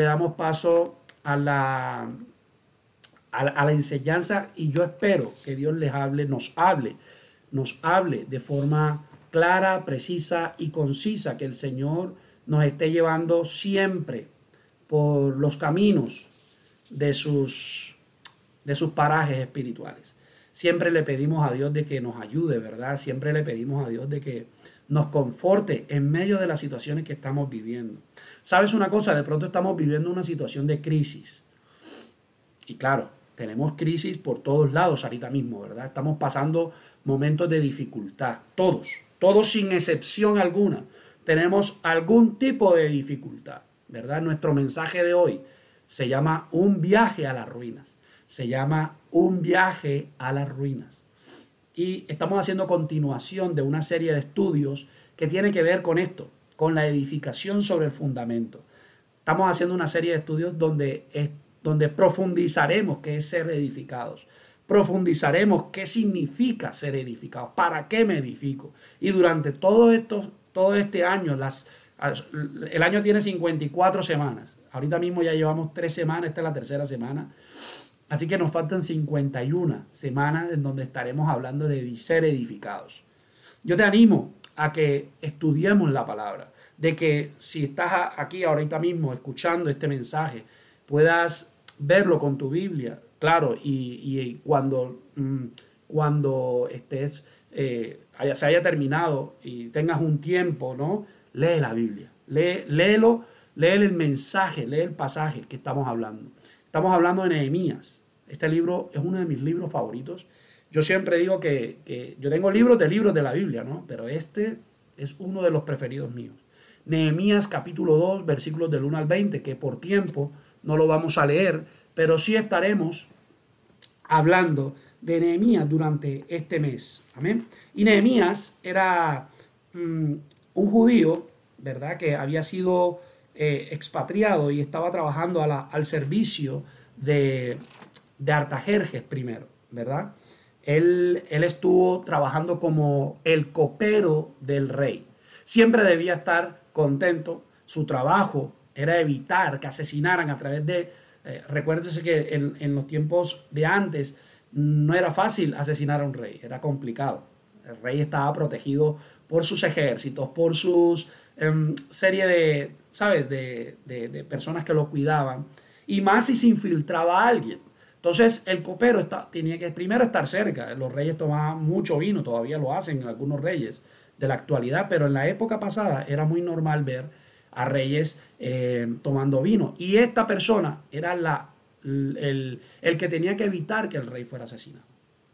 Le damos paso a la, a la, enseñanza y yo espero que Dios les hable, nos hable, nos hable de forma clara, precisa y concisa, que el Señor nos esté llevando siempre por los caminos de sus, de sus parajes espirituales. Siempre le pedimos a Dios de que nos ayude, ¿verdad? Siempre le pedimos a Dios de que nos conforte en medio de las situaciones que estamos viviendo. ¿Sabes una cosa? De pronto estamos viviendo una situación de crisis. Y claro, tenemos crisis por todos lados ahorita mismo, ¿verdad? Estamos pasando momentos de dificultad, todos, todos sin excepción alguna. Tenemos algún tipo de dificultad, ¿verdad? Nuestro mensaje de hoy se llama un viaje a las ruinas. Se llama un viaje a las ruinas. Y estamos haciendo continuación de una serie de estudios que tiene que ver con esto, con la edificación sobre el fundamento. Estamos haciendo una serie de estudios donde, es, donde profundizaremos qué es ser edificados. Profundizaremos qué significa ser edificados, para qué me edifico. Y durante todo, esto, todo este año, las, el año tiene 54 semanas. Ahorita mismo ya llevamos tres semanas, esta es la tercera semana. Así que nos faltan 51 semanas en donde estaremos hablando de ser edificados. Yo te animo a que estudiemos la palabra, de que si estás aquí ahorita mismo escuchando este mensaje, puedas verlo con tu Biblia, claro, y, cuando, mm, cuando estés, eh, haya, se haya terminado y tengas un tiempo, ¿no? Lee la Biblia, lee, léelo, lee el mensaje, lee el pasaje que estamos hablando. Estamos hablando de Nehemías. Este libro es uno de mis libros favoritos. Yo siempre digo que, yo tengo libros de libros de la Biblia, ¿no? Pero este es uno de los preferidos míos. Nehemías capítulo 2, versículos del 1 al 20, que por tiempo no lo vamos a leer, pero sí estaremos hablando de Nehemías durante este mes. Amén. Y Nehemías era mm, un judío, ¿verdad? Que había sido eh, expatriado y estaba trabajando al servicio de, de Artajerjes primero, ¿verdad? Él, él estuvo trabajando como el copero del rey. Siempre debía estar contento. Su trabajo era evitar que asesinaran a través de... Eh, que en, los tiempos de antes no era fácil asesinar a un rey, era complicado. El rey estaba protegido por sus ejércitos, por sus em, serie de, ¿sabes?, de, de, personas que lo cuidaban. Y más si se infiltraba a alguien. Entonces el copero está, tenía que primero estar cerca. Los reyes tomaban mucho vino, todavía lo hacen algunos reyes de la actualidad, pero en la época pasada era muy normal ver a reyes eh, tomando vino. Y esta persona era la, el, el, que tenía que evitar que el rey fuera asesinado.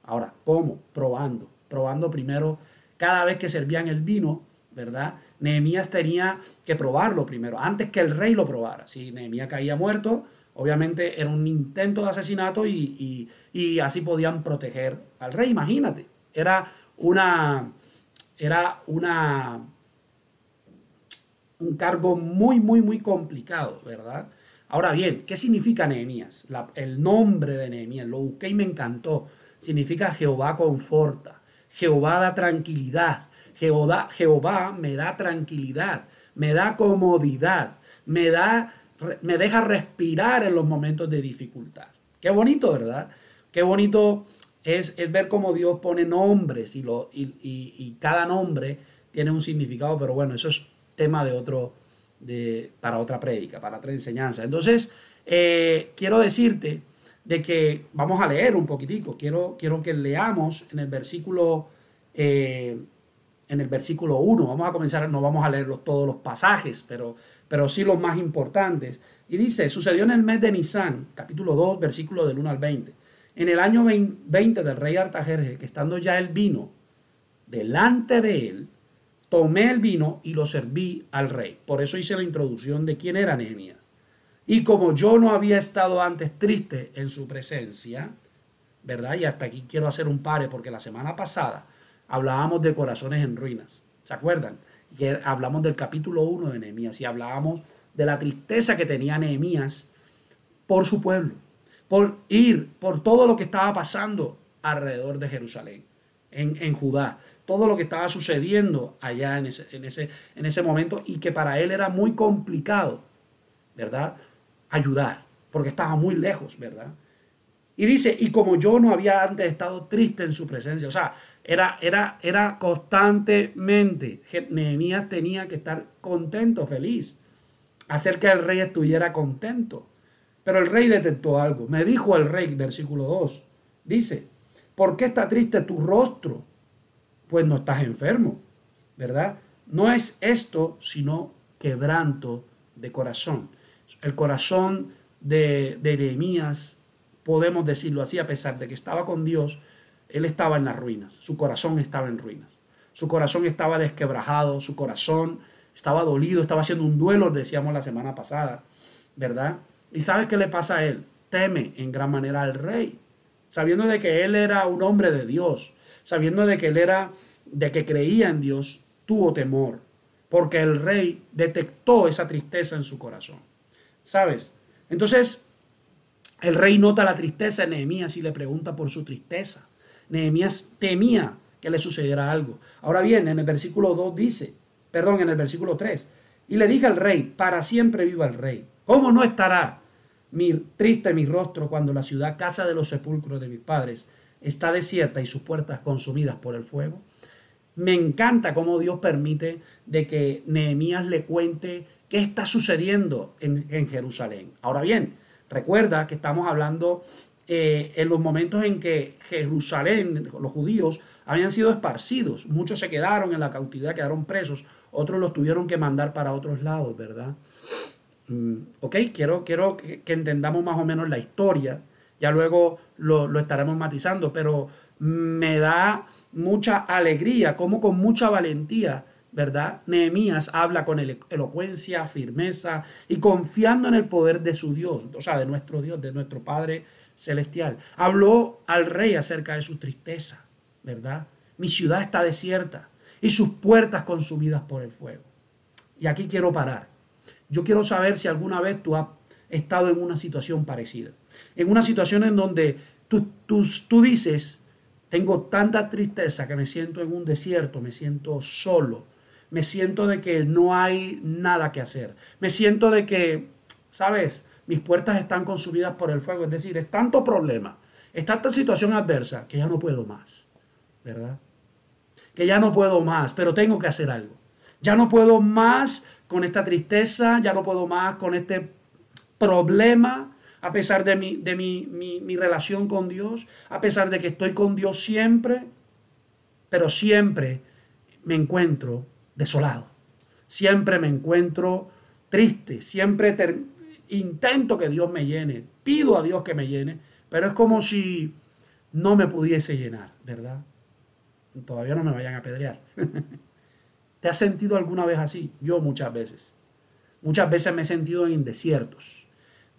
Ahora, ¿cómo? Probando. Probando primero cada vez que servían el vino, ¿verdad? Nehemías tenía que probarlo primero, antes que el rey lo probara. Si Nehemías caía muerto, Obviamente era un intento de asesinato y, así podían proteger al rey. Imagínate, era una, era una, un cargo muy, muy, muy complicado, ¿verdad? Ahora bien, ¿qué significa Nehemías? el nombre de Nehemías, lo busqué y me encantó. Significa Jehová conforta, Jehová da tranquilidad, Jehová, Jehová me da tranquilidad, me da comodidad, me da me deja respirar en los momentos de dificultad. Qué bonito, ¿verdad? Qué bonito es, ver cómo Dios pone nombres y, lo, y, cada nombre tiene un significado, pero bueno, eso es tema de otro, de, para otra prédica, para otra enseñanza. Entonces, eh, quiero decirte de que vamos a leer un poquitico, quiero, quiero que leamos en el versículo... Eh, en el versículo 1. Vamos a comenzar, no vamos a leer todos los pasajes, pero, pero sí los más importantes. Y dice, sucedió en el mes de Nisan, capítulo 2, versículo del 1 al 20. En el año 20 del rey Artajerje, que estando ya el vino delante de él, tomé el vino y lo serví al rey. Por eso hice la introducción de quién era Nehemías. Y como yo no había estado antes triste en su presencia, ¿verdad? Y hasta aquí quiero hacer un pare porque la semana pasada hablábamos de corazones en ruinas. ¿Se acuerdan? Que hablamos del capítulo 1 de Nehemías y hablábamos de la tristeza que tenía Nehemías por su pueblo, por ir, por todo lo que estaba pasando alrededor de Jerusalén, en, en Judá, todo lo que estaba sucediendo allá en ese, en, ese, en ese momento y que para él era muy complicado, ¿verdad? ayudar, porque estaba muy lejos, ¿verdad? Y dice, y como yo no había antes estado triste en su presencia, o sea, era, era, era constantemente, Nehemías tenía que estar contento, feliz, hacer que el rey estuviera contento. Pero el rey detectó algo. Me dijo el rey, versículo 2, dice, ¿por qué está triste tu rostro? Pues no estás enfermo, ¿verdad? No es esto, sino quebranto de corazón. El corazón de, de Nehemías podemos decirlo así, a pesar de que estaba con Dios, él estaba en las ruinas, su corazón estaba en ruinas, su corazón estaba desquebrajado, su corazón estaba dolido, estaba haciendo un duelo, decíamos la semana pasada, ¿verdad? ¿Y sabes qué le pasa a él? Teme en gran manera al rey, sabiendo de que él era un hombre de Dios, sabiendo de que él era, de que creía en Dios, tuvo temor, porque el rey detectó esa tristeza en su corazón. ¿Sabes? Entonces, el rey nota la tristeza de Nehemías y le pregunta por su tristeza. Nehemías temía que le sucediera algo. Ahora bien, en el versículo 2 dice, perdón, en el versículo 3, y le dije al rey, para siempre viva el rey. ¿Cómo no estará mi triste mi rostro cuando la ciudad, casa de los sepulcros de mis padres, está desierta y sus puertas consumidas por el fuego? Me encanta cómo Dios permite de que Nehemías le cuente qué está sucediendo en, en Jerusalén. Ahora bien, Recuerda que estamos hablando eh, en los momentos en que Jerusalén, los judíos, habían sido esparcidos. Muchos se quedaron en la cautividad, quedaron presos. Otros los tuvieron que mandar para otros lados, ¿verdad? Mm, ok, quiero, quiero que, entendamos más o menos la historia. Ya luego lo, lo estaremos matizando, pero me da mucha alegría, como con mucha valentía ¿verdad? Nehemías habla con elocuencia, firmeza y confiando en el poder de su Dios, o sea, de nuestro Dios, de nuestro Padre celestial. Habló al rey acerca de su tristeza, ¿verdad? Mi ciudad está desierta y sus puertas consumidas por el fuego. Y aquí quiero parar. Yo quiero saber si alguna vez tú has estado en una situación parecida. En una situación en donde tú, tú, tú dices, tengo tanta tristeza que me siento en un desierto, me siento solo, me siento de que no hay nada que hacer. Me siento de que, ¿sabes? Mis puertas están consumidas por el fuego. Es decir, es tanto problema, es tanta situación adversa que ya no puedo más, ¿verdad? Que ya no puedo más, pero tengo que hacer algo. Ya no puedo más con esta tristeza, ya no puedo más con este problema, a pesar de mi, de mi, mi, relación con Dios, a pesar de que estoy con Dios siempre, pero siempre me encuentro desolado. Siempre me encuentro triste, siempre intento que Dios me llene, pido a Dios que me llene, pero es como si no me pudiese llenar, ¿verdad? Todavía no me vayan a pedrear. ¿Te has sentido alguna vez así? Yo muchas veces. Muchas veces me he sentido en desiertos.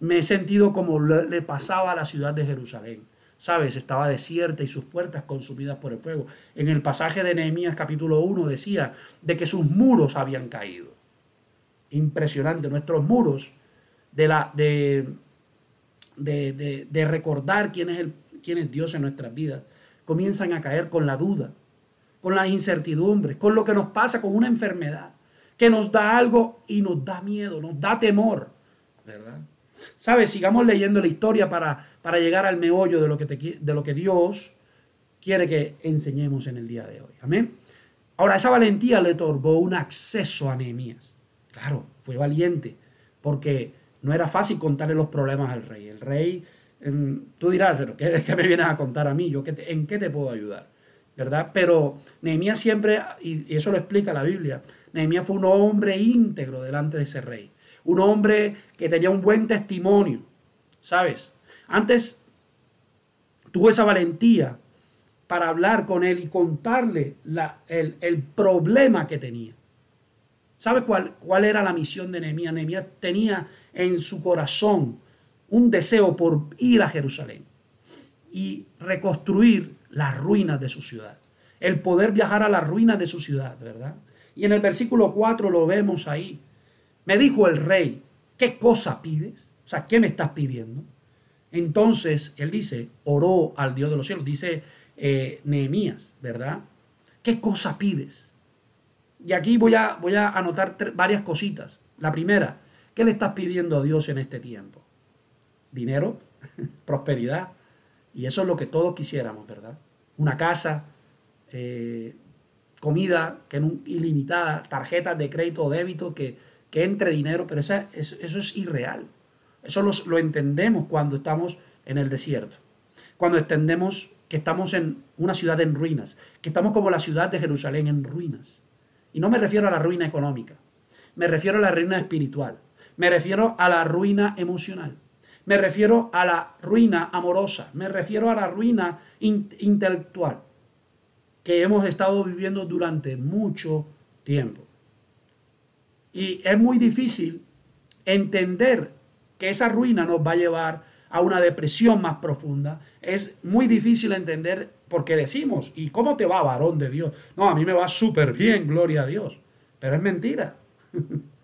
Me he sentido como le pasaba a la ciudad de Jerusalén ¿sabes? Estaba desierta y sus puertas consumidas por el fuego. En el pasaje de Nehemías capítulo 1 decía de que sus muros habían caído. Impresionante, nuestros muros de, la, de, de, de, recordar quién es, el, quién es Dios en nuestras vidas comienzan a caer con la duda, con las incertidumbres, con lo que nos pasa con una enfermedad, que nos da algo y nos da miedo, nos da temor, ¿verdad? ¿Sabes? Sigamos leyendo la historia para, para llegar al meollo de lo, que de lo que Dios quiere que enseñemos en el día de hoy. Amén. Ahora, esa valentía le otorgó un acceso a Nehemías. Claro, fue valiente, porque no era fácil contarle los problemas al rey. El rey, em, tú dirás, pero ¿qué, ¿qué, me vienes a contar a mí? ¿Yo ¿En qué te puedo ayudar? ¿Verdad? Pero Nehemías siempre, y eso lo explica la Biblia, Nehemías fue un hombre íntegro delante de ese rey un hombre que tenía un buen testimonio, ¿sabes? Antes tuvo esa valentía para hablar con él y contarle el, problema que tenía. ¿Sabe cuál, cuál era la misión de Nehemías? Nehemías tenía en su corazón un deseo por ir a Jerusalén y reconstruir las ruinas de su ciudad. El poder viajar a las ruinas de su ciudad, ¿verdad? Y en el versículo 4 lo vemos ahí. Me dijo el rey, ¿qué cosa pides? O sea, ¿qué me estás pidiendo? Entonces él dice, oró al Dios de los cielos, dice eh, Nehemías, ¿verdad? ¿Qué cosa pides? Y aquí voy a, voy a anotar varias cositas. La primera, ¿Qué le estás pidiendo a Dios en este tiempo? ¿Dinero? ¿Prosperidad? Y eso es lo que todos quisiéramos, ¿verdad? Una casa, eh, comida que ilimitada, tarjetas de crédito o débito, que entre dinero, pero eso, es irreal. Eso lo entendemos cuando estamos en el desierto, cuando entendemos que estamos en una ciudad en ruinas, que estamos como la ciudad de Jerusalén en ruinas. Y no me refiero a la ruina económica, me refiero a la ruina espiritual, me refiero a la ruina emocional, me refiero a la ruina amorosa, me refiero a la ruina intelectual que hemos estado viviendo durante mucho tiempo. Y es muy difícil entender que esa ruina nos va a llevar a una depresión más profunda. Es muy difícil entender porque decimos, ¿y cómo te va, varón de Dios? No, a mí me va súper bien, gloria a Dios. Pero es mentira.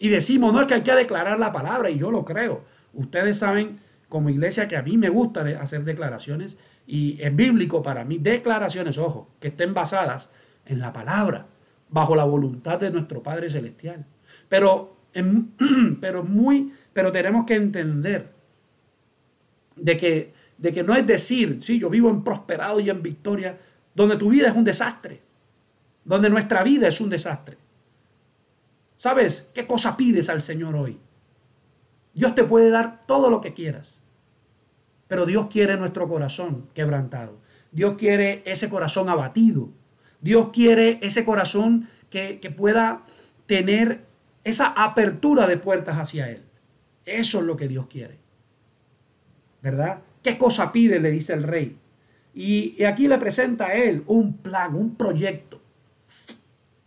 y decimos, no es que hay que declarar la palabra, y yo lo creo. Ustedes saben como iglesia que a mí me gusta hacer declaraciones y es bíblico para mí declaraciones, ojo, que estén basadas en la palabra, bajo la voluntad de nuestro Padre Celestial. Pero, pero muy pero tenemos que entender de que, de que no es decir, sí, yo vivo en prosperado y en victoria, donde tu vida es un desastre, donde nuestra vida es un desastre. ¿Sabes qué cosa pides al Señor hoy? Dios te puede dar todo lo que quieras, pero Dios quiere nuestro corazón quebrantado. Dios quiere ese corazón abatido. Dios quiere ese corazón que, que pueda tener esa apertura de puertas hacia Él. Eso es lo que Dios quiere. ¿Verdad? ¿Qué cosa pide? Le dice el rey. Y, aquí le presenta a él un plan, un proyecto.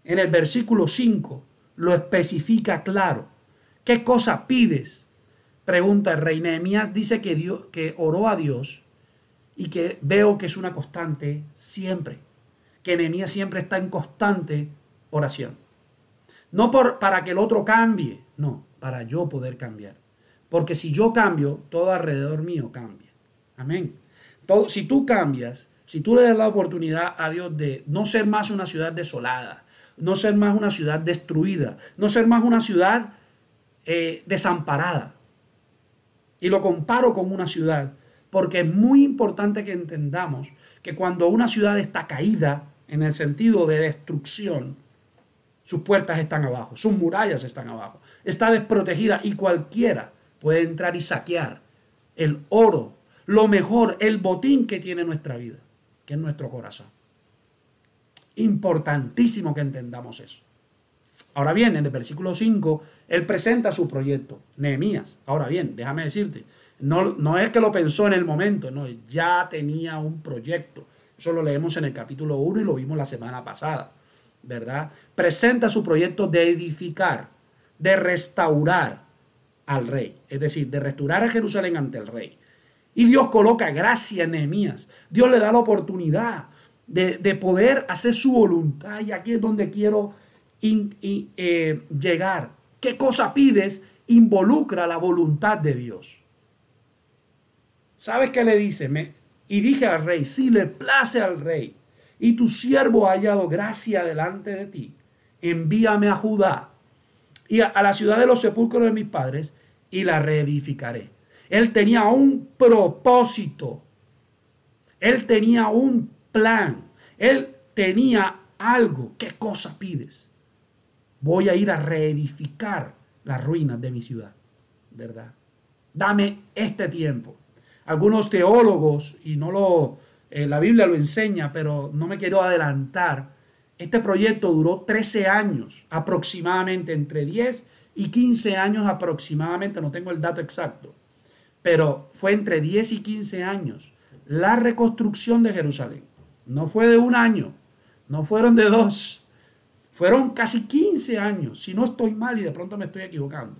En el versículo 5 lo especifica claro. ¿Qué cosa pides? Pregunta el rey. Nehemías dice que, Dios, que oró a Dios y que veo que es una constante siempre. Que Nehemías siempre está en constante oración. No por, para que el otro cambie, no, para yo poder cambiar. Porque si yo cambio, todo alrededor mío cambia. Amén. Todo, si tú cambias, si tú le das la oportunidad a Dios de no ser más una ciudad desolada, no ser más una ciudad destruida, no ser más una ciudad eh, desamparada. Y lo comparo con una ciudad, porque es muy importante que entendamos que cuando una ciudad está caída, en el sentido de destrucción, sus puertas están abajo, sus murallas están abajo, está desprotegida y cualquiera puede entrar y saquear el oro, lo mejor, el botín que tiene nuestra vida, que es nuestro corazón. Importantísimo que entendamos eso. Ahora bien, en el versículo 5, él presenta su proyecto, Nehemías. Ahora bien, déjame decirte, no, no es que lo pensó en el momento, no, ya tenía un proyecto. Eso lo leemos en el capítulo 1 y lo vimos la semana pasada, ¿verdad? Presenta su proyecto de edificar, de restaurar, al rey, es decir, de restaurar a Jerusalén ante el rey. Y Dios coloca gracia en Nehemías. Dios le da la oportunidad de, poder hacer su voluntad. Y aquí es donde quiero eh, llegar. ¿Qué cosa pides? Involucra la voluntad de Dios. ¿Sabes qué le dice? Y dije al rey, si le place al rey y tu siervo ha hallado gracia delante de ti, envíame a Judá y a, la ciudad de los sepulcros de mis padres y la reedificaré. Él tenía un propósito. Él tenía un plan. Él tenía algo. ¿Qué cosa pides? Voy a ir a reedificar las ruinas de mi ciudad. ¿Verdad? Dame este tiempo. Algunos teólogos, y no lo, eh, la Biblia lo enseña, pero no me quiero adelantar, este proyecto duró 13 años, aproximadamente entre 10 y 15 años aproximadamente, no tengo el dato exacto, pero fue entre 10 y 15 años la reconstrucción de Jerusalén. No fue de un año, no fueron de dos, fueron casi 15 años, si no estoy mal y de pronto me estoy equivocando,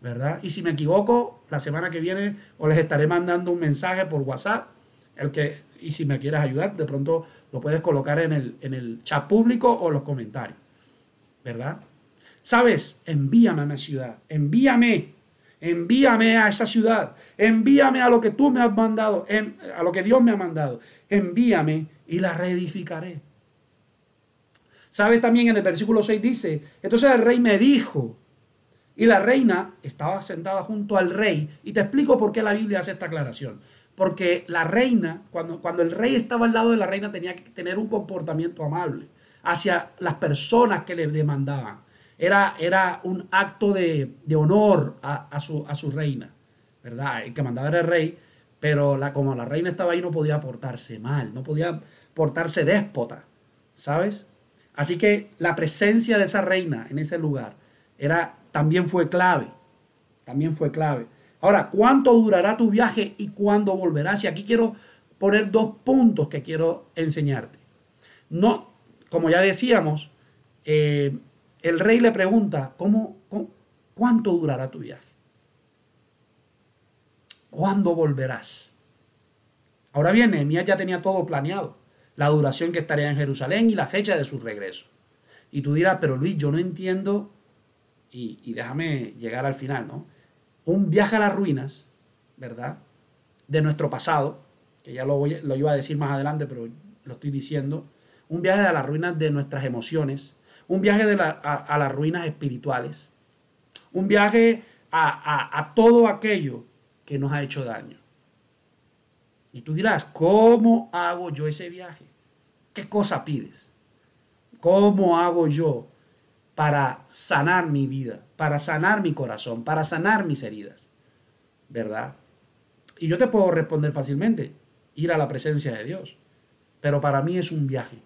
¿verdad? Y si me equivoco, la semana que viene os les estaré mandando un mensaje por WhatsApp, el que, y si me quieres ayudar, de pronto lo puedes colocar en el, en el chat público o los comentarios. ¿Verdad? ¿Sabes? Envíame a mi ciudad. Envíame. Envíame a esa ciudad. Envíame a lo que tú me has mandado. A lo que Dios me ha mandado. Envíame y la reedificaré. ¿Sabes? También en el versículo 6 dice, entonces el rey me dijo, Y la reina estaba sentada junto al rey. Y te explico por qué la Biblia hace esta aclaración. Porque la reina, cuando, cuando el rey estaba al lado de la reina, tenía que tener un comportamiento amable hacia las personas que le demandaban. Era, era un acto de, honor a, su, a su reina, ¿verdad? El que mandaba era el rey, pero la, como la reina estaba ahí no podía portarse mal, no podía portarse déspota, ¿sabes? Así que la presencia de esa reina en ese lugar era, también fue clave, también fue clave. Ahora, ¿cuánto durará tu viaje y cuándo volverás? Y aquí quiero poner dos puntos que quiero enseñarte. No, como ya decíamos, eh, el rey le pregunta, ¿cómo, cuánto durará tu viaje? ¿Cuándo volverás? Ahora bien, Nehemías ya tenía todo planeado, la duración que estaría en Jerusalén y la fecha de su regreso. Y tú dirás, pero Luis, yo no entiendo, y, déjame llegar al final, ¿no? Un viaje a las ruinas, ¿verdad? De nuestro pasado, que ya lo, voy, lo iba a decir más adelante, pero lo estoy diciendo, un viaje a las ruinas de nuestras emociones, un viaje a, las ruinas espirituales, un viaje a, a todo aquello que nos ha hecho daño. Y tú dirás, ¿cómo hago yo ese viaje? ¿Qué cosa pides? ¿Cómo hago yo para sanar mi vida, para sanar mi corazón, para sanar mis heridas? ¿Verdad? Y yo te puedo responder fácilmente, ir a la presencia de Dios. Pero para mí es un viaje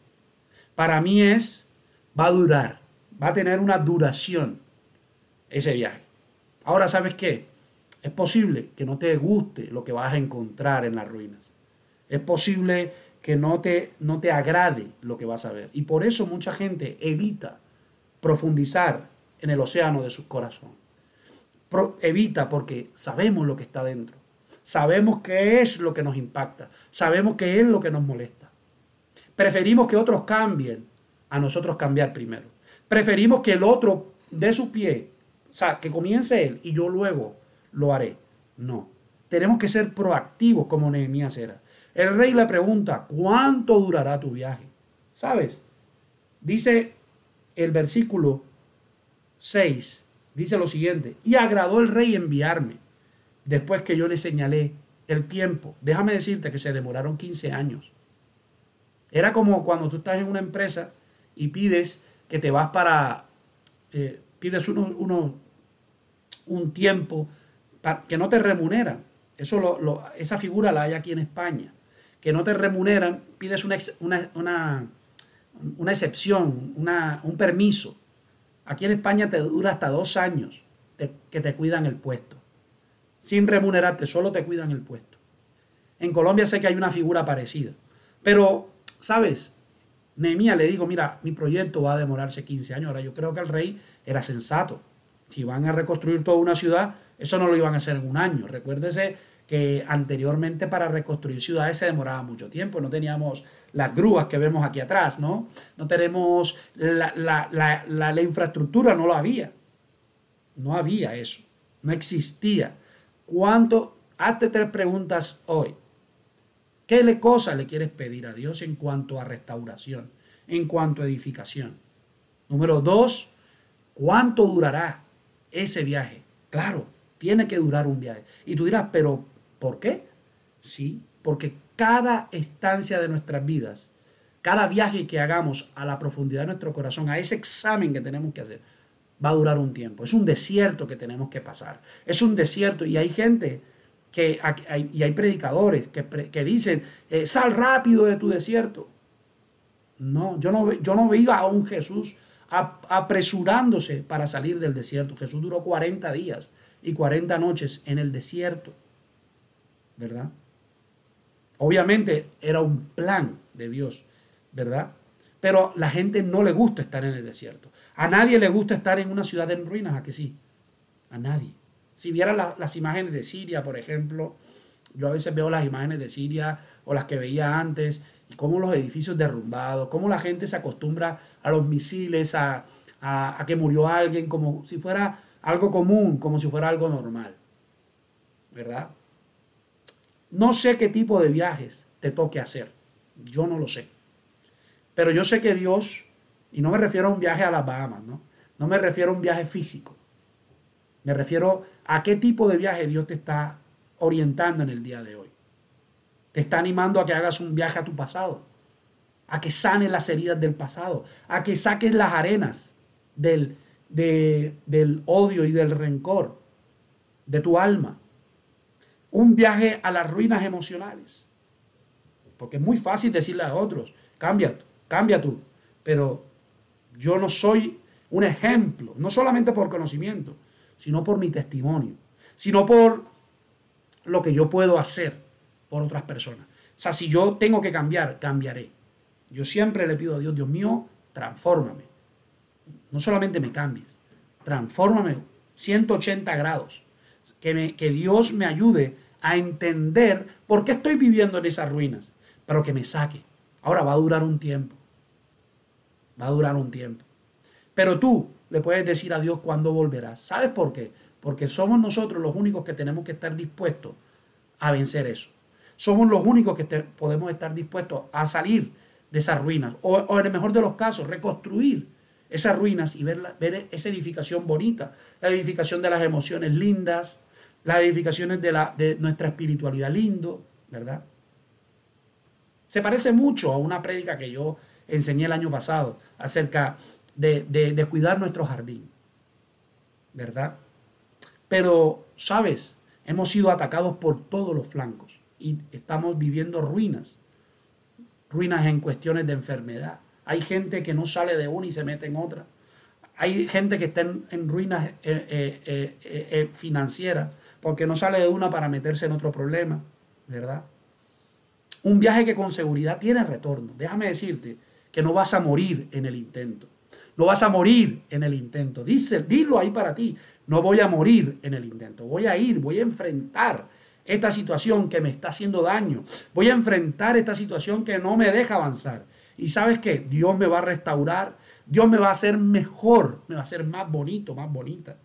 para mí es, va a durar, va a tener una duración ese viaje. Ahora, ¿sabes qué? Es posible que no te guste lo que vas a encontrar en las ruinas. Es posible que no te, no te agrade lo que vas a ver. Y por eso mucha gente evita profundizar en el océano de su corazón. evita porque sabemos lo que está dentro. Sabemos qué es lo que nos impacta. Sabemos qué es lo que nos molesta. Preferimos que otros cambien a nosotros cambiar primero. Preferimos que el otro dé su pie, o sea, que comience él y yo luego lo haré. No. Tenemos que ser proactivos como Nehemías era. El rey le pregunta, ¿cuánto durará tu viaje? ¿Sabes? Dice el versículo 6, dice lo siguiente, y agradó el rey enviarme después que yo le señalé el tiempo. Déjame decirte que se demoraron 15 años. Era como cuando tú estás en una empresa y pides que te vas para, eh, pides uno, un tiempo que no te remuneran. Eso lo, esa figura la hay aquí en España. Que no te remuneran, pides una, una, una, excepción, un permiso. Aquí en España te dura hasta dos años que te cuidan el puesto. Sin remunerarte, solo te cuidan el puesto. En Colombia sé que hay una figura parecida. Pero ¿sabes? Nehemías le digo, mira, mi proyecto va a demorarse 15 años. Ahora yo creo que el rey era sensato. Si van a reconstruir toda una ciudad, eso no lo iban a hacer en un año. Recuérdese que anteriormente para reconstruir ciudades se demoraba mucho tiempo. No teníamos las grúas que vemos aquí atrás, ¿no? No tenemos la, la infraestructura, no lo había. No había eso. No existía. ¿Cuánto? Hazte tres preguntas hoy. ¿Qué le cosa le quieres pedir a Dios en cuanto a restauración, en cuanto a edificación? Número dos, ¿cuánto durará ese viaje? Claro, tiene que durar un viaje. Y tú dirás, pero ¿por qué? Sí, porque cada estancia de nuestras vidas, cada viaje que hagamos a la profundidad de nuestro corazón, a ese examen que tenemos que hacer, va a durar un tiempo. Es un desierto que tenemos que pasar. Es un desierto y hay gente que hay, y hay predicadores que, dicen, eh, sal rápido de tu desierto. No, yo no, yo no veía a un Jesús apresurándose para salir del desierto. Jesús duró 40 días y 40 noches en el desierto, ¿verdad? Obviamente era un plan de Dios, ¿verdad? Pero la gente no le gusta estar en el desierto. A nadie le gusta estar en una ciudad en ruinas, ¿a que sí? A nadie. Si vieran las imágenes de Siria, por ejemplo, yo a veces veo las imágenes de Siria o las que veía antes, y cómo los edificios derrumbados, cómo la gente se acostumbra a los misiles, a, que murió alguien, como si fuera algo común, como si fuera algo normal. ¿Verdad? No sé qué tipo de viajes te toque hacer. Yo no lo sé. Pero yo sé que Dios, y no me refiero a un viaje a las Bahamas, ¿no? No me refiero a un viaje físico. Me refiero a qué tipo de viaje Dios te está orientando en el día de hoy. Te está animando a que hagas un viaje a tu pasado, a que sanes las heridas del pasado, a que saques las arenas del, del odio y del rencor de tu alma. Un viaje a las ruinas emocionales. Porque es muy fácil decirle a otros, cambia, cambia tú. Pero yo no soy un ejemplo, no solamente por conocimiento, sino por mi testimonio, sino por lo que yo puedo hacer por otras personas. O sea, si yo tengo que cambiar, cambiaré. Yo siempre le pido a Dios, Dios mío, transfórmame. No solamente me cambies, transfórmame 180 grados. Que, que Dios me ayude a entender por qué estoy viviendo en esas ruinas, pero que me saque. Ahora va a durar un tiempo. Va a durar un tiempo. Pero tú le puedes decir a Dios cuándo volverás. ¿Sabes por qué? Porque somos nosotros los únicos que tenemos que estar dispuestos a vencer eso. Somos los únicos que podemos estar dispuestos a salir de esas ruinas. O, en el mejor de los casos, reconstruir esas ruinas y ver, ver esa edificación bonita. La edificación de las emociones lindas, las edificaciones de, la, de nuestra espiritualidad lindo, ¿verdad? Se parece mucho a una prédica que yo enseñé el año pasado acerca de, de cuidar nuestro jardín, ¿verdad? Pero, ¿sabes? Hemos sido atacados por todos los flancos y estamos viviendo ruinas, ruinas en cuestiones de enfermedad. Hay gente que no sale de una y se mete en otra. Hay gente que está en, ruinas eh, eh, eh, financieras porque no sale de una para meterse en otro problema, ¿verdad? Un viaje que con seguridad tiene retorno. Déjame decirte que no vas a morir en el intento. No vas a morir en el intento. Dice, dilo ahí para ti. No voy a morir en el intento, voy a ir, voy a enfrentar esta situación que me está haciendo daño. Voy a enfrentar esta situación que no me deja avanzar. Y sabes que Dios me va a restaurar, Dios me va a hacer mejor, me va a hacer más bonito, más bonita,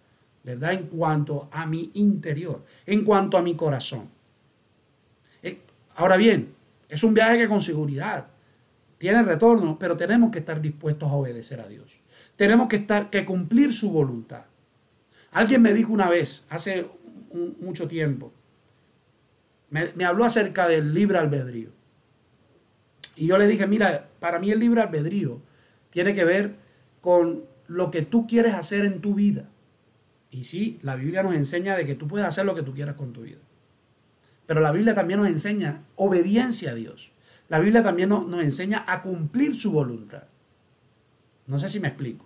¿verdad? En cuanto a mi interior, en cuanto a mi corazón. Eh, ahora bien, es un viaje que con seguridad tiene retorno, pero tenemos que estar dispuestos a obedecer a Dios. Tenemos que estar que cumplir su voluntad. Alguien me dijo una vez, hace mucho tiempo, me, habló acerca del libre albedrío. Y yo le dije, mira, para mí el libre albedrío tiene que ver con lo que tú quieres hacer en tu vida. Y sí, la Biblia nos enseña de que tú puedes hacer lo que tú quieras con tu vida. Pero la Biblia también nos enseña obediencia a Dios. La Biblia también nos, enseña a cumplir su voluntad. No sé si me explico.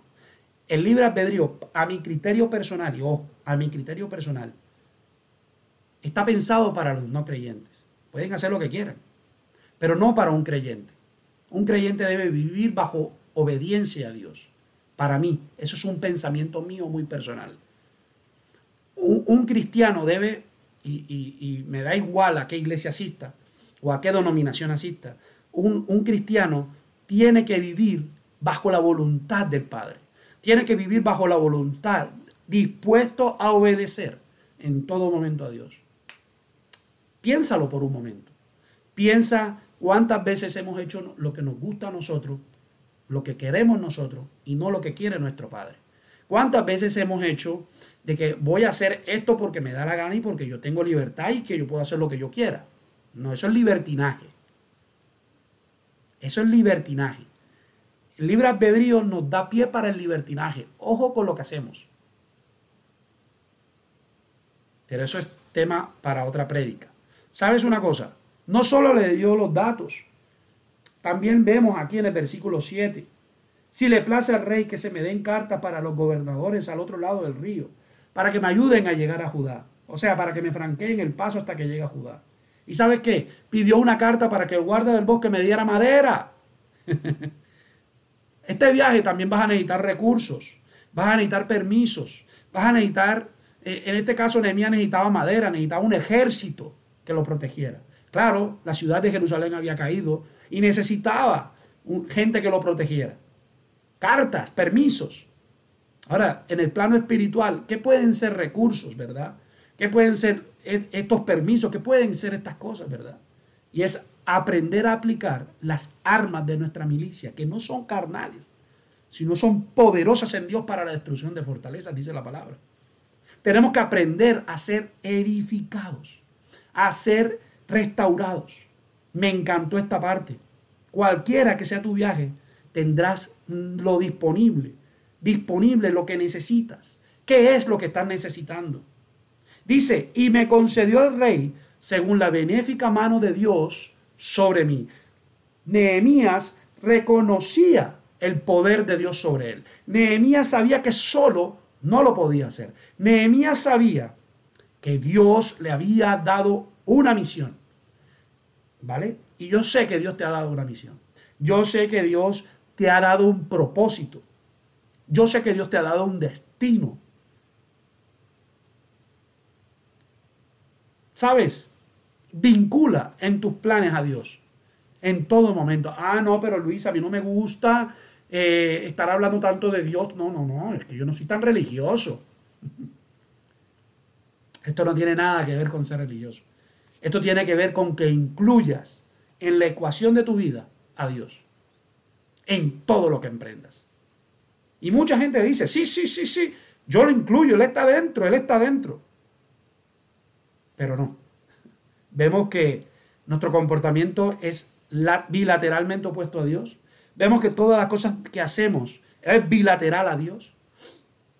El libre albedrío, a mi criterio personal, y ojo, a mi criterio personal, está pensado para los no creyentes. Pueden hacer lo que quieran, pero no para un creyente. Un creyente debe vivir bajo obediencia a Dios. Para mí, eso es un pensamiento mío muy personal. Un, cristiano debe, y, me da igual a qué iglesia asista o a qué denominación asista, un, cristiano tiene que vivir bajo la voluntad del Padre tiene que vivir bajo la voluntad, dispuesto a obedecer en todo momento a Dios. Piénsalo por un momento. Piensa cuántas veces hemos hecho lo que nos gusta a nosotros, lo que queremos nosotros y no lo que quiere nuestro Padre. ¿Cuántas veces hemos hecho de que voy a hacer esto porque me da la gana y porque yo tengo libertad y que yo puedo hacer lo que yo quiera? No, eso es libertinaje. Eso es libertinaje. El libre albedrío nos da pie para el libertinaje. Ojo con lo que hacemos. Pero eso es tema para otra prédica. ¿Sabes una cosa? No solo le dio los datos, también vemos aquí en el versículo 7. Si le place al rey que se me den cartas para los gobernadores al otro lado del río, para que me ayuden a llegar a Judá. O sea, para que me franqueen el paso hasta que llegue a Judá. ¿Y sabes qué? Pidió una carta para que el guarda del bosque me diera madera. Este viaje también vas a necesitar recursos, vas a necesitar permisos, vas a necesitar, eh, en este caso Nehemías necesitaba madera, necesitaba un ejército que lo protegiera. Claro, la ciudad de Jerusalén había caído y necesitaba gente que lo protegiera. Cartas, permisos. Ahora, en el plano espiritual, ¿qué pueden ser recursos, verdad? ¿Qué pueden ser e, estos permisos? ¿Qué pueden ser estas cosas, verdad? Y es aprender a aplicar las armas de nuestra milicia, que no son carnales, sino son poderosas en Dios para la destrucción de fortalezas, dice la palabra. Tenemos que aprender a ser edificados, a ser restaurados. Me encantó esta parte. Cualquiera que sea tu viaje, tendrás lo disponible, disponible lo que necesitas. ¿Qué es lo que estás necesitando? Dice, y me concedió el rey según la benéfica mano de Dios sobre mí. Nehemías reconocía el poder de Dios sobre él. Nehemías sabía que solo no lo podía hacer. Nehemías sabía que Dios le había dado una misión. ¿Vale? Y yo sé que Dios te ha dado una misión. Yo sé que Dios te ha dado un propósito. Yo sé que Dios te ha dado un destino. ¿Sabes? Vincula en tus planes a Dios. En todo momento. Ah, no, pero Luis, a mí no me gusta eh, estar hablando tanto de Dios. No, no, no. Es que yo no soy tan religioso. Esto no tiene nada que ver con ser religioso. Esto tiene que ver con que incluyas en la ecuación de tu vida a Dios. En todo lo que emprendas. Y mucha gente dice, sí, sí, sí, sí, yo lo incluyo, Él está dentro, Él está dentro. Pero no. Vemos que nuestro comportamiento es bilateralmente opuesto a Dios. Vemos que todas las cosas que hacemos es bilateral a Dios.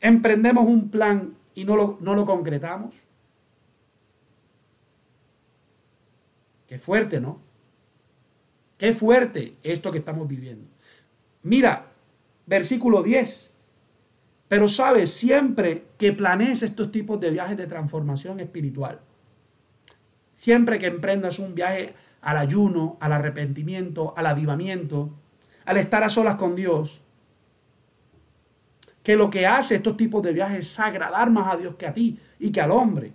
Emprendemos un plan y no lo, no lo concretamos. Qué fuerte, ¿no? Qué fuerte esto que estamos viviendo. Mira, versículo 10. Pero sabes, siempre que planees estos tipos de viajes de transformación espiritual, siempre que emprendas un viaje al ayuno, al arrepentimiento, al avivamiento, al estar a solas con Dios, que lo que hace estos tipos de viajes es agradar más a Dios que a ti y que al hombre.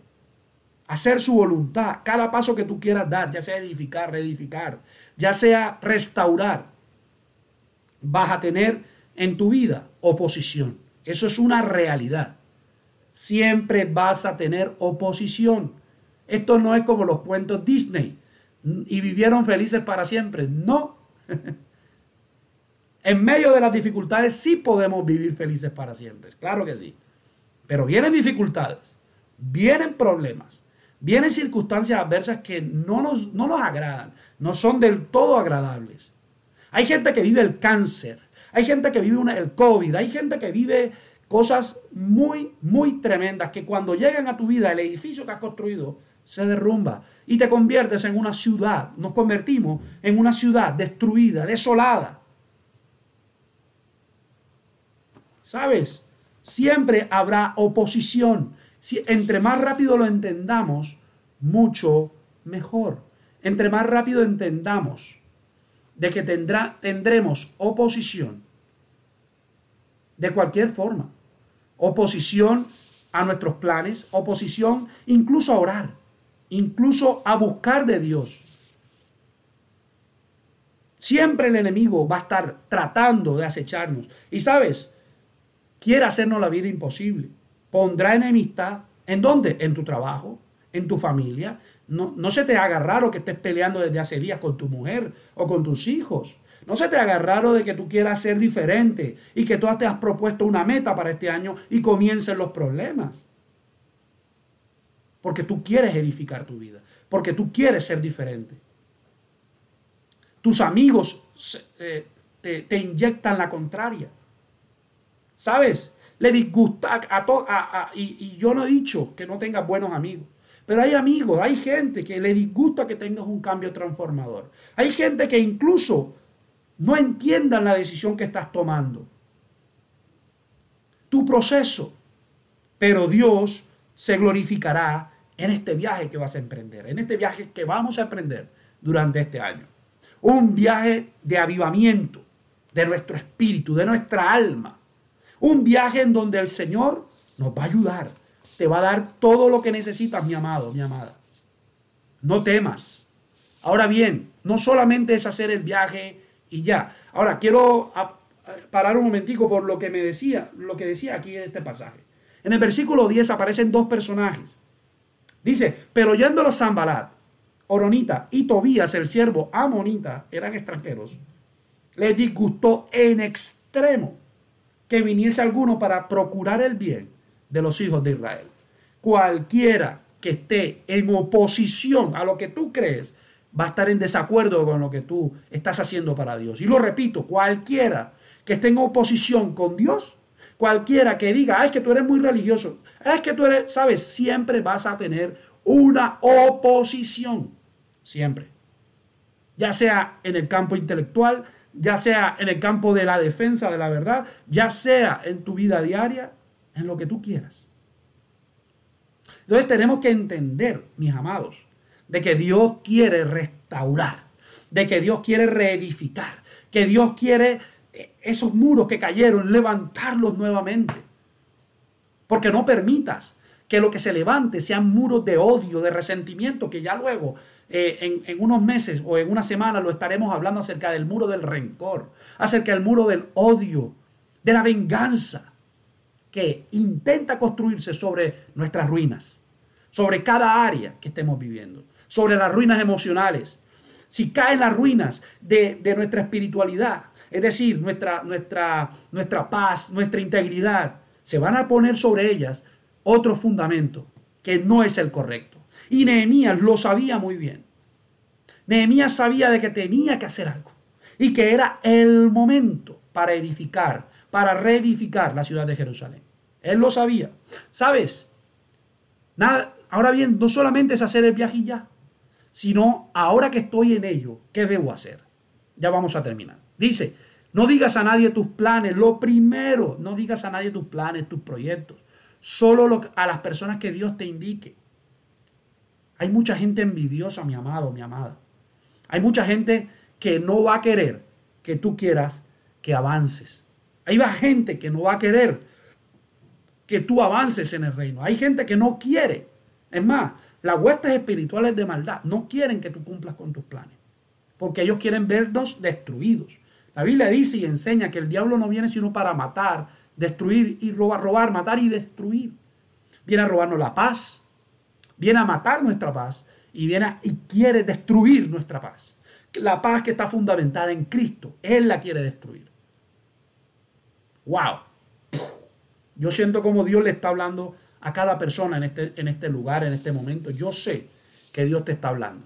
Hacer su voluntad, cada paso que tú quieras dar, ya sea edificar, reedificar, ya sea restaurar, vas a tener en tu vida oposición. Eso es una realidad. Siempre vas a tener oposición. Esto no es como los cuentos Disney y vivieron felices para siempre. No. en medio de las dificultades sí podemos vivir felices para siempre. Claro que sí. Pero vienen dificultades, vienen problemas, vienen circunstancias adversas que no nos, no nos agradan, no son del todo agradables. Hay gente que vive el cáncer, hay gente que vive el COVID, hay gente que vive cosas muy, muy tremendas que cuando llegan a tu vida, el edificio que has construido se derrumba y te conviertes en una ciudad, nos convertimos en una ciudad destruida, desolada. ¿Sabes? Siempre habrá oposición. Si, entre más rápido lo entendamos, mucho mejor. Entre más rápido entendamos de que tendrá, tendremos oposición de cualquier forma. Oposición a nuestros planes, oposición incluso a orar incluso a buscar de Dios. Siempre el enemigo va a estar tratando de acecharnos. Y sabes, quiere hacernos la vida imposible. Pondrá enemistad. ¿En dónde? En tu trabajo, en tu familia. No, no se te haga raro que estés peleando desde hace días con tu mujer o con tus hijos. No se te haga raro de que tú quieras ser diferente y que tú te has propuesto una meta para este año y comiencen los problemas porque tú quieres edificar tu vida, porque tú quieres ser diferente. Tus amigos eh, te, inyectan la contraria. ¿Sabes? Le disgusta a, todos, y, y yo no he dicho que no tengas buenos amigos. Pero hay amigos, hay gente que le disgusta que tengas un cambio transformador. Hay gente que incluso no entiendan la decisión que estás tomando. Tu proceso. Pero Dios se glorificará en este viaje que vas a emprender, en este viaje que vamos a emprender durante este año. Un viaje de avivamiento de nuestro espíritu, de nuestra alma. Un viaje en donde el Señor nos va a ayudar. Te va a dar todo lo que necesitas, mi amado, mi amada. No temas. Ahora bien, no solamente es hacer el viaje y ya. Ahora quiero parar un momentico por lo que me decía, lo que decía aquí en este pasaje. En el versículo 10 aparecen dos personajes Dice, pero yendo los Zambalat, Oronita y Tobías, el siervo Amonita, eran extranjeros, les disgustó en extremo que viniese alguno para procurar el bien de los hijos de Israel. cualquiera que esté en oposición a lo que tú crees, va a estar en desacuerdo con lo que tú estás haciendo para Dios. Y lo repito, cualquiera que esté en oposición con Dios, cualquiera que diga, es que tú eres muy religioso, es que tú eres, sabes, siempre vas a tener una oposición, siempre. Ya sea en el campo intelectual, ya sea en el campo de la defensa de la verdad, ya sea en tu vida diaria, en lo que tú quieras. Entonces tenemos que entender, mis amados, de que Dios quiere restaurar, de que Dios quiere reedificar, que Dios quiere eh, esos muros que cayeron, levantarlos nuevamente. Porque no permitas que lo que se levante sean muros de odio, de resentimiento, que ya luego eh, en, unos meses o en una semana lo estaremos hablando acerca del muro del rencor, acerca del muro del odio, de la venganza que intenta construirse sobre nuestras ruinas, sobre cada área que estemos viviendo sobre las ruinas emocionales, si caen las ruinas de, nuestra espiritualidad, es decir, nuestra, nuestra, nuestra paz, nuestra integridad, se van a poner sobre ellas otro fundamento que no es el correcto. Y Nehemías lo sabía muy bien. Nehemías sabía de que tenía que hacer algo y que era el momento para edificar, para reedificar la ciudad de Jerusalén. Él lo sabía. ¿Sabes? Ahora bien, no solamente es hacer el viaje ya sino ahora que estoy en ello, ¿qué debo hacer? Ya vamos a terminar. Dice, no digas a nadie tus planes, lo primero, no digas a nadie tus planes, tus proyectos, solo a las personas que Dios te indique. Hay mucha gente envidiosa, mi amado, mi amada. Hay mucha gente que no va a querer que tú quieras que avances. Hay gente que no va a querer que tú avances en el reino. Hay gente que no quiere. Es más, las huestes espirituales de maldad no quieren que tú cumplas con tus planes, porque ellos quieren vernos destruidos. La Biblia dice y enseña que el diablo no viene sino para matar, destruir y robar, robar, matar y destruir. Viene a robarnos la paz, viene a matar nuestra paz y viene y quiere destruir nuestra paz. La paz que está fundamentada en Cristo, Él la quiere destruir. ¡Wow! Yo siento como Dios le está hablando a cada persona en este, en este lugar, en este momento. Yo sé que Dios te está hablando.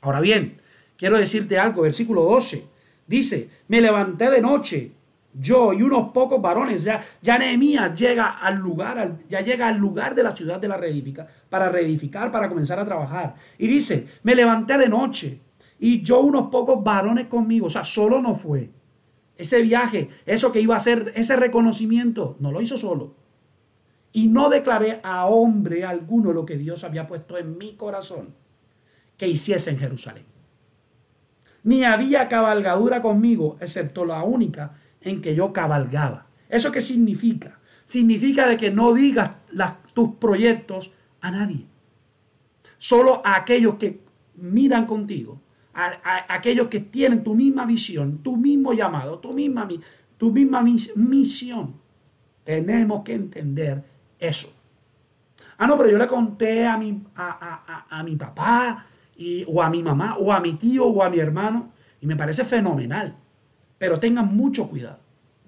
Ahora bien, quiero decirte algo, versículo 12. Dice, me levanté de noche, yo y unos pocos varones, ya, ya Nehemías llega al lugar, ya llega al lugar de la ciudad de la reedifica, para reedificar, para comenzar a trabajar. Y dice, me levanté de noche y yo unos pocos varones conmigo, o sea, solo no fue. Ese viaje, eso que iba a ser, ese reconocimiento, no lo hizo solo y no declaré a hombre alguno lo que Dios había puesto en mi corazón que hiciese en Jerusalén. Ni había cabalgadura conmigo, excepto la única en que yo cabalgaba. ¿Eso qué significa? Significa de que no digas tus proyectos a nadie. Solo a aquellos que miran contigo, a, aquellos que tienen tu misma visión, tu mismo llamado, tu misma, misión. Tenemos que entender eso. Ah, no, pero yo le conté a mi, a, mi papá y, o a mi mamá o a mi tío o a mi hermano y me parece fenomenal. Pero tengan mucho cuidado.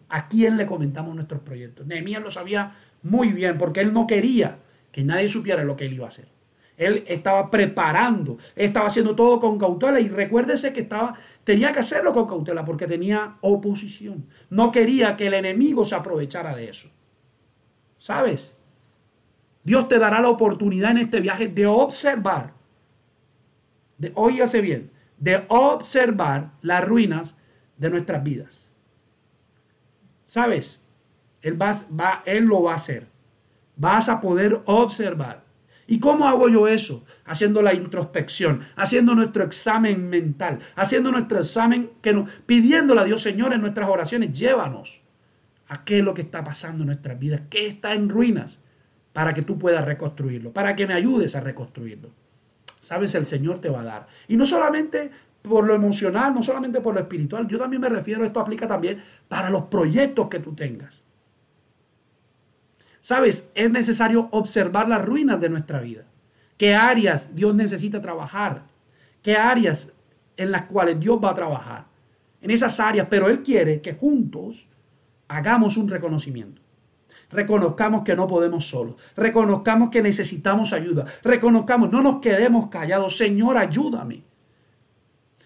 ¿A quién le comentamos nuestros proyectos? Nehemías lo sabía muy bien porque él no quería que nadie supiera lo que él iba a hacer. Él estaba preparando, estaba haciendo todo con cautela y recuérdese que estaba, tenía que hacerlo con cautela porque tenía oposición. No quería que el enemigo se aprovechara de eso. ¿Sabes? Dios te dará la oportunidad en este viaje de observar, de, óigase bien, de observar las ruinas de nuestras vidas. ¿Sabes? Él, va, va, él lo va a hacer. Vas a poder observar. ¿Y cómo hago yo eso? Haciendo la introspección, haciendo nuestro examen mental, haciendo nuestro examen, que nos, pidiéndole a Dios, Señor, en nuestras oraciones, llévanos a qué es lo que está pasando en nuestras vidas, qué está en ruinas para que tú puedas reconstruirlo, para que me ayudes a reconstruirlo. Sabes, el Señor te va a dar. Y no solamente por lo emocional, no solamente por lo espiritual, yo también me refiero, esto aplica también para los proyectos que tú tengas. Sabes, es necesario observar las ruinas de nuestra vida. ¿Qué áreas Dios necesita trabajar? ¿Qué áreas en las cuales Dios va a trabajar? En esas áreas, pero Él quiere que juntos hagamos un reconocimiento. Reconozcamos que no podemos solos. Reconozcamos que necesitamos ayuda. Reconozcamos, no nos quedemos callados. Señor, ayúdame.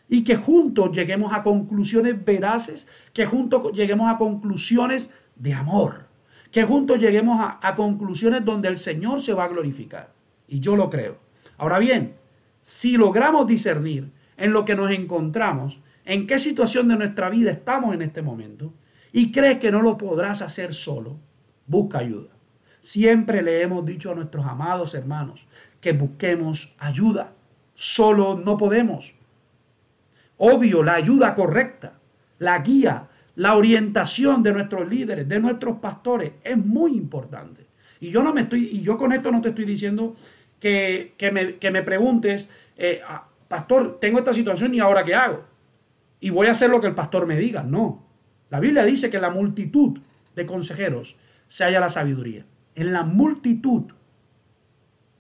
Y que juntos lleguemos a conclusiones veraces, que juntos lleguemos a conclusiones de amor, que juntos lleguemos a, conclusiones donde el Señor se va a glorificar. Y yo lo creo. Ahora bien, si logramos discernir en lo que nos encontramos, en qué situación de nuestra vida estamos en este momento, y crees que no lo podrás hacer solo, busca ayuda. Siempre le hemos dicho a nuestros amados hermanos que busquemos ayuda. Solo no podemos. Obvio, la ayuda correcta, la guía, la orientación de nuestros líderes, de nuestros pastores, es muy importante. Y yo no me estoy, y yo con esto no te estoy diciendo que, me, preguntes, eh, ah, pastor, tengo esta situación y ahora qué hago. Y voy a hacer lo que el pastor me diga. No. La Biblia dice que en la multitud de consejeros se halla la sabiduría. En la multitud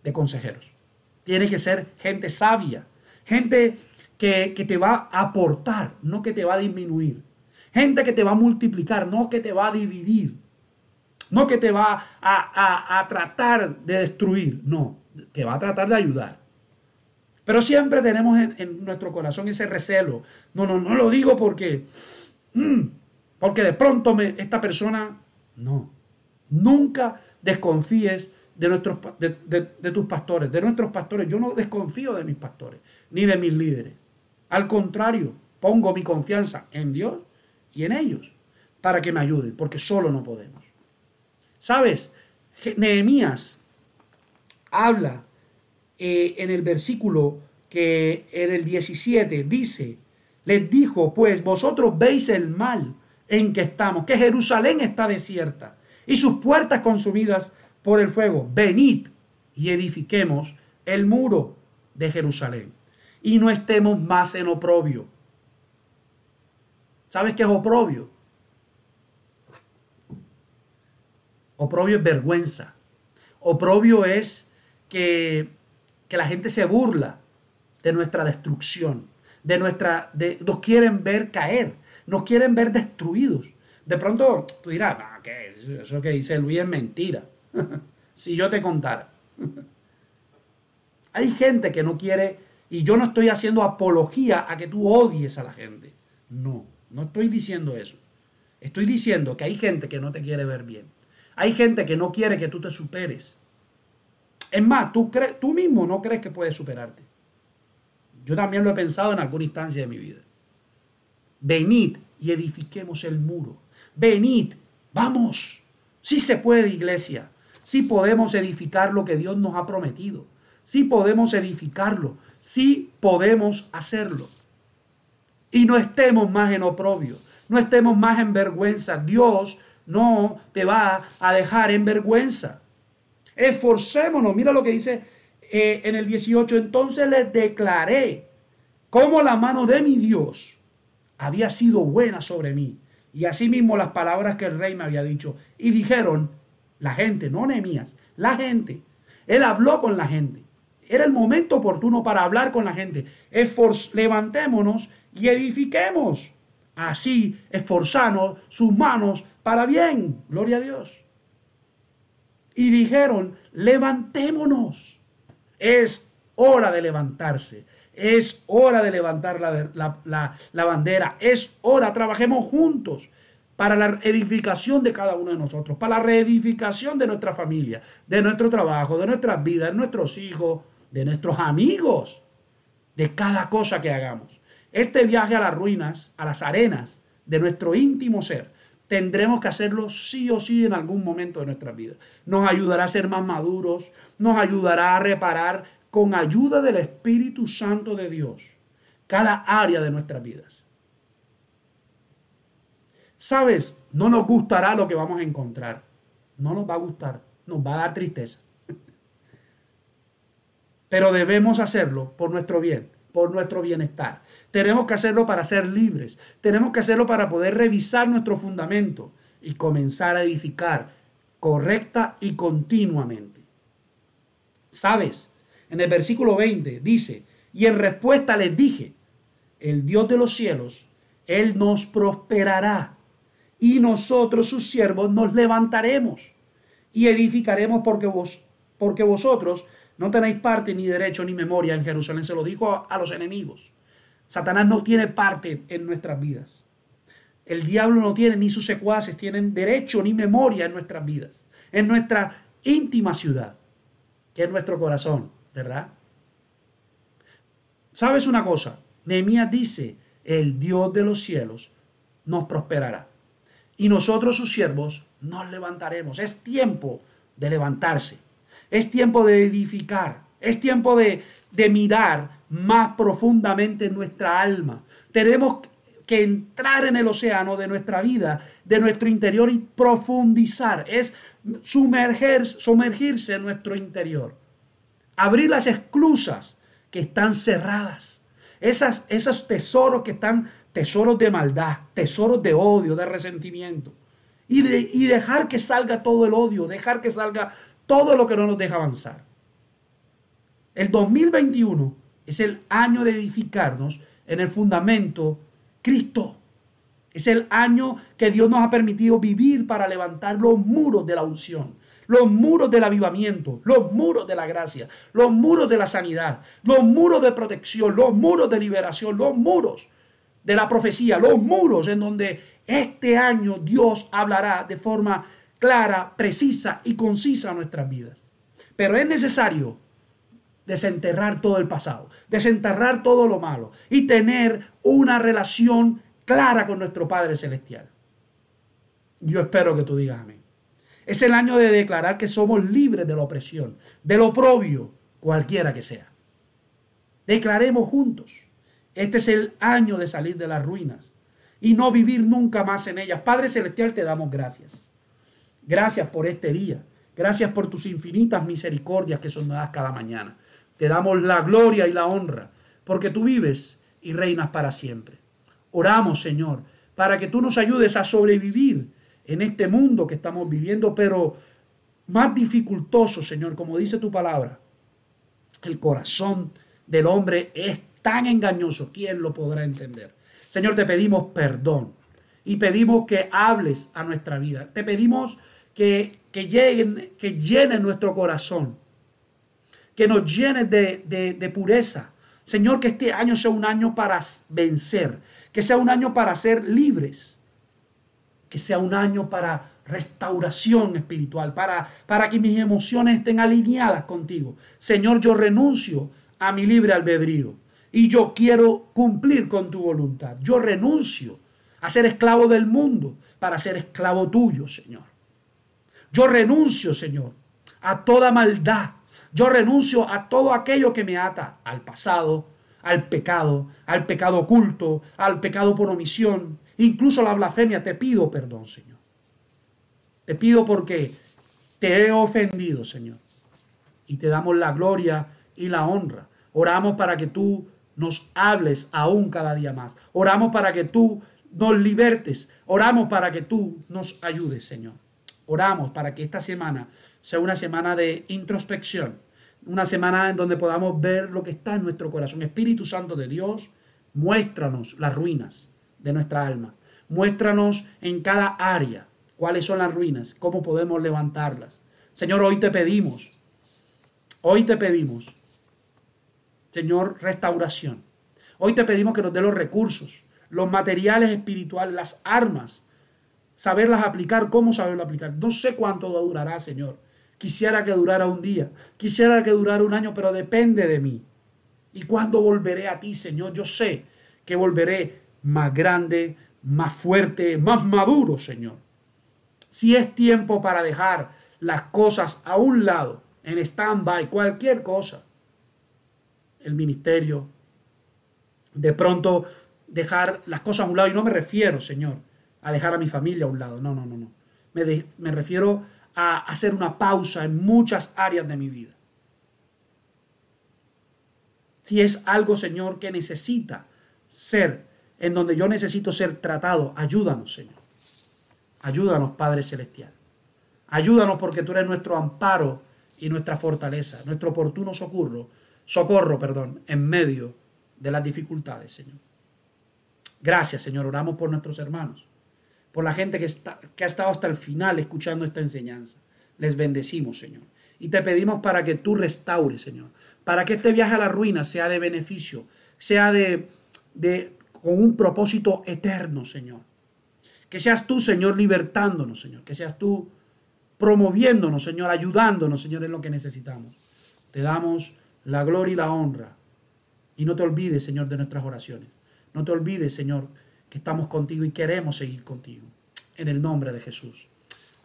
de consejeros. Tiene que ser gente sabia, gente que, te va a aportar, no que te va a disminuir. Gente que te va a multiplicar, no que te va a dividir. No que te va a, tratar de destruir, no, que va a tratar de ayudar. Pero siempre tenemos en, nuestro corazón ese recelo. No, no, no lo digo porque... Mm, porque de pronto me, esta persona, no. Nunca desconfíes de, nuestros, de, tus pastores, de nuestros pastores. Yo no desconfío de mis pastores, ni de mis líderes. Al contrario, pongo mi confianza en Dios y en ellos para que me ayuden, porque solo no podemos. ¿Sabes? Nehemías habla eh, en el versículo que en el 17 dice, les dijo, pues vosotros veis el mal en que estamos, que Jerusalén está desierta y sus puertas consumidas por el fuego. Venid y edifiquemos el muro de Jerusalén y no estemos más en oprobio. ¿Sabes qué es oprobio? Oprobio es vergüenza. Oprobio es que, que la gente se burla de nuestra destrucción, de nuestra, de, nos quieren ver caer nos quieren ver destruidos. De pronto tú dirás, no, ¿qué? eso que dice Luis es mentira. si yo te contara. Hay gente que no quiere, y yo no estoy haciendo apología a que tú odies a la gente. No, no estoy diciendo eso. Estoy diciendo que hay gente que no te quiere ver bien. Hay gente que no quiere que tú te superes. Es más, tú, tú mismo no crees que puedes superarte. Yo también lo he pensado en alguna instancia de mi vida. Venid y edifiquemos el muro. Venid, vamos. Sí se puede, iglesia. Sí podemos edificar lo que Dios nos ha prometido. Sí podemos edificarlo. Sí podemos hacerlo. Y no estemos más en oprobio. No estemos más en vergüenza. Dios no te va a dejar en vergüenza. Esforcémonos. Mira lo que dice eh, en el 18. Entonces les declaré como la mano de mi Dios había sido buena sobre mí. Y asimismo las palabras que el rey me había dicho. Y dijeron, la gente, no Nehemías, la gente. Él habló con la gente. Era el momento oportuno para hablar con la gente. levantémonos y edifiquemos. Así, esforzanos sus manos para bien. Gloria a Dios. Y dijeron, levantémonos. Es hora de levantarse. Es hora de levantar la, bandera. Es hora, trabajemos juntos para la edificación de cada uno de nosotros, para la reedificación de nuestra familia, de nuestro trabajo, de nuestras vidas, de nuestros hijos, de nuestros amigos, de cada cosa que hagamos. Este viaje a las ruinas, a las arenas de nuestro íntimo ser, tendremos que hacerlo sí o sí en algún momento de nuestra vida. Nos ayudará a ser más maduros, nos ayudará a reparar con ayuda del Espíritu Santo de Dios cada área de nuestras vidas. Sabes, no nos gustará lo que vamos a encontrar. No nos va a gustar, nos va a dar tristeza. Pero debemos hacerlo por nuestro bien, por nuestro bienestar. Tenemos que hacerlo para ser libres. Tenemos que hacerlo para poder revisar nuestro fundamento y comenzar a edificar correcta y continuamente. ¿Sabes? en el versículo 20 dice, y en respuesta les dije, el Dios de los cielos, Él nos prosperará y nosotros sus siervos nos levantaremos y edificaremos porque, vos, porque vosotros no tenéis parte ni derecho ni memoria en Jerusalén. Se lo dijo a los enemigos. Satanás no tiene parte en nuestras vidas. El diablo no tiene ni sus secuaces tienen derecho ni memoria en nuestras vidas, en nuestra íntima ciudad, que es nuestro corazón, ¿verdad? ¿Sabes una cosa? Nehemías dice, el Dios de los cielos nos prosperará. Y nosotros sus siervos nos levantaremos. Es tiempo de levantarse. Es tiempo de edificar. Es tiempo de, de mirar más profundamente en nuestra alma. Tenemos que entrar en el océano de nuestra vida, de nuestro interior y profundizar. Es sumerger, sumergirse en nuestro interior. Abrir las esclusas que están cerradas. Esas, esos tesoros que están tesoros de maldad, tesoros de odio, de resentimiento. Y, y dejar que salga todo el odio, dejar que salga todo lo que no nos deja avanzar. El 2021 es el año de edificarnos en el fundamento Cristo. Es el año que Dios nos ha permitido vivir para levantar los muros de la unción, los muros del avivamiento, los muros de la gracia, los muros de la sanidad, los muros de protección, los muros de liberación, los muros de la profecía, los muros en donde este año Dios hablará de forma clara, precisa y concisa nuestras vidas. Pero es necesario desenterrar todo el pasado, desenterrar todo lo malo y tener una relación clara con nuestro Padre Celestial. Yo espero que tú digas amén. Es el año de declarar que somos libres de la opresión, del oprobio, cualquiera que sea. Declaremos juntos. Este es el año de salir de las ruinas y no vivir nunca más en ellas. Padre Celestial, te damos gracias. Gracias por este día. Gracias por tus infinitas misericordias que son dadas cada mañana. Te damos la gloria y la honra, porque tú vives y reinas para siempre. Oramos, Señor, para que tú nos ayudes a sobrevivir en este mundo que estamos viviendo, pero más dificultoso, Señor, como dice tu palabra. El corazón del hombre es tan engañoso, ¿quién lo podrá entender? Señor, te pedimos perdón y pedimos que hables a nuestra vida. Te pedimos que, que, lleguen, que llenen nuestro corazón que nos llene de, pureza. Señor, que este año sea un año para vencer, que sea un año para ser libres, que sea un año para restauración espiritual, para, para que mis emociones estén alineadas contigo. Señor, yo renuncio a mi libre albedrío y yo quiero cumplir con tu voluntad. Yo renuncio a ser esclavo del mundo para ser esclavo tuyo, Señor. Yo renuncio, Señor, a toda maldad, yo renuncio a todo aquello que me ata al pasado, al pecado, al pecado oculto, al pecado por omisión, incluso la blasfemia. Te pido perdón, Señor. Te pido porque te he ofendido, Señor. Y te damos la gloria y la honra. Oramos para que tú nos hables aún cada día más. Oramos para que tú nos libertes. Oramos para que tú nos ayudes, Señor. Oramos para que esta semana sea una semana de introspección, una semana en donde podamos ver lo que está en nuestro corazón. Espíritu Santo de Dios, muéstranos las ruinas de nuestra alma. Muéstranos en cada área cuáles son las ruinas, cómo podemos levantarlas. Señor, hoy te pedimos, hoy te pedimos, Señor, restauración. Hoy te pedimos que nos dé los recursos, los materiales espirituales, las armas, saberlas aplicar, cómo saberlo aplicar. No sé cuánto durará, Señor. Quisiera que durara un día, quisiera que durara un año, pero depende de mí. ¿Y cuándo volveré a ti, Señor? Yo sé que volveré más grande, más fuerte, más maduro, Señor. Si es tiempo para dejar las cosas a un lado, en stand-by, cualquier cosa, el ministerio, de pronto dejar las cosas a un lado, y no me refiero, Señor, a dejar a mi familia a un lado, no, no, no, no. Me, me refiero a hacer una pausa en muchas áreas de mi vida. Si es algo, Señor, que necesita ser, en donde yo necesito ser tratado, ayúdanos, Señor. Ayúdanos, Padre Celestial. Ayúdanos porque tú eres nuestro amparo y nuestra fortaleza, nuestro oportuno socorro, socorro, perdón, en medio de las dificultades, Señor. Gracias, Señor. Oramos por nuestros hermanos por la gente que, está, que ha estado hasta el final escuchando esta enseñanza. les bendecimos, Señor. Y te pedimos para que tú restaures, Señor. Para que este viaje a la ruina sea de beneficio, sea de, de con un propósito eterno, Señor. Que seas tú, Señor, libertándonos, Señor. Que seas tú promoviéndonos, Señor, ayudándonos, Señor, en lo que necesitamos. Te damos la gloria y la honra. Y no te olvides, Señor, de nuestras oraciones. No te olvides, Señor, estamos contigo y queremos seguir contigo. En el nombre de Jesús.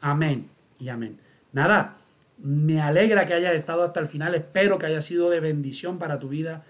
Amén y amén. Nada, me alegra que hayas estado hasta el final. Espero que haya sido de bendición para tu vida.